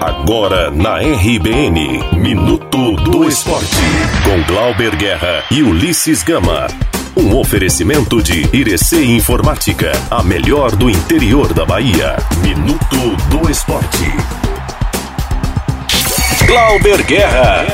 Agora na RBN, Minuto do Esporte, com Glauber Guerra e Ulisses Gama. Um oferecimento de Irecê Informática, a melhor do interior da Bahia. Minuto do Esporte. Glauber Guerra.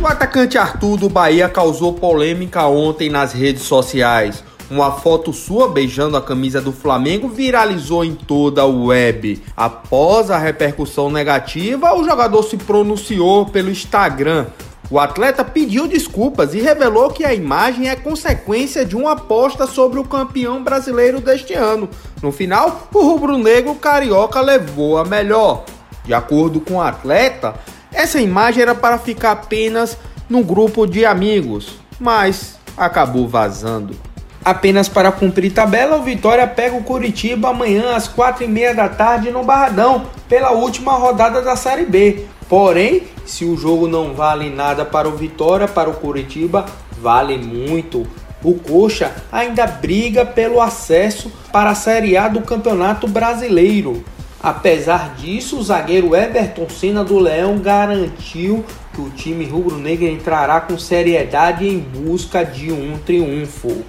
O atacante Arthur do Bahia causou polêmica ontem nas redes sociais. Uma foto sua beijando a camisa do Flamengo viralizou em toda a web. Após a repercussão negativa, o jogador se pronunciou pelo Instagram. O atleta pediu desculpas e revelou que a imagem é consequência de uma aposta sobre o campeão brasileiro deste ano. No final, o rubro-negro carioca levou a melhor. De acordo com o atleta, essa imagem era para ficar apenas no grupo de amigos, mas acabou vazando. Apenas para cumprir tabela, o Vitória pega o Curitiba amanhã às quatro e meia da tarde no Barradão, pela última rodada da Série B. Porém, se o jogo não vale nada para o Vitória, para o Curitiba, vale muito. O Coxa ainda briga pelo acesso para a Série A do Campeonato Brasileiro. Apesar disso, o zagueiro Everton Senna do Leão garantiu que o time rubro-negro entrará com seriedade em busca de um triunfo.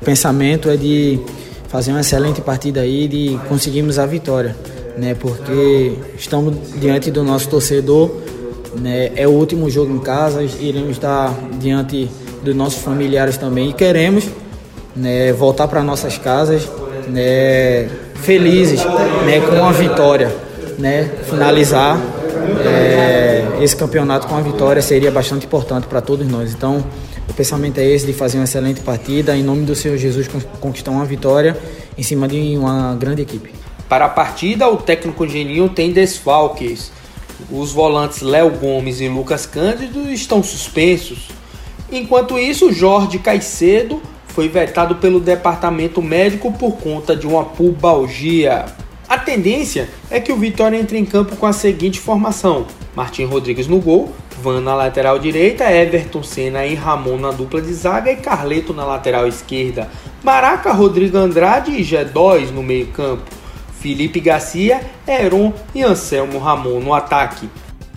O pensamento é de fazer uma excelente partida aí, de conseguirmos a vitória, né? Porque estamos diante do nosso torcedor, né? É o último jogo em casa, iremos estar diante dos nossos familiares também e queremos, né, voltar para nossas casas, né, felizes, né, com a vitória, né? Finalizar é, esse campeonato com a vitória seria bastante importante para todos nós. Então, o pensamento é esse de fazer uma excelente partida, em nome do Senhor Jesus conquistar uma vitória em cima de uma grande equipe. Para a partida, o técnico Geninho tem desfalques. Os volantes Léo Gomes e Lucas Cândido estão suspensos. Enquanto isso, Jorge Caicedo foi vetado pelo departamento médico por conta de uma pubalgia. A tendência é que o Vitória entre em campo com a seguinte formação: Martim Rodrigues no gol, Van na lateral direita, Everton Senna e Ramon na dupla de zaga e Carleto na lateral esquerda. Maraca, Rodrigo Andrade e G2 no meio-campo. Felipe Garcia, Heron e Anselmo Ramon no ataque.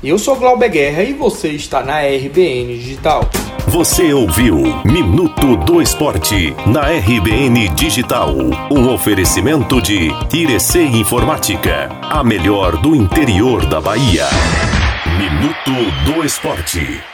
Eu sou Glauber Guerra e você está na RBN Digital. Você ouviu Minuto do Esporte na RBN Digital. Um oferecimento de Irecê Informática, a melhor do interior da Bahia. Minuto do Esporte.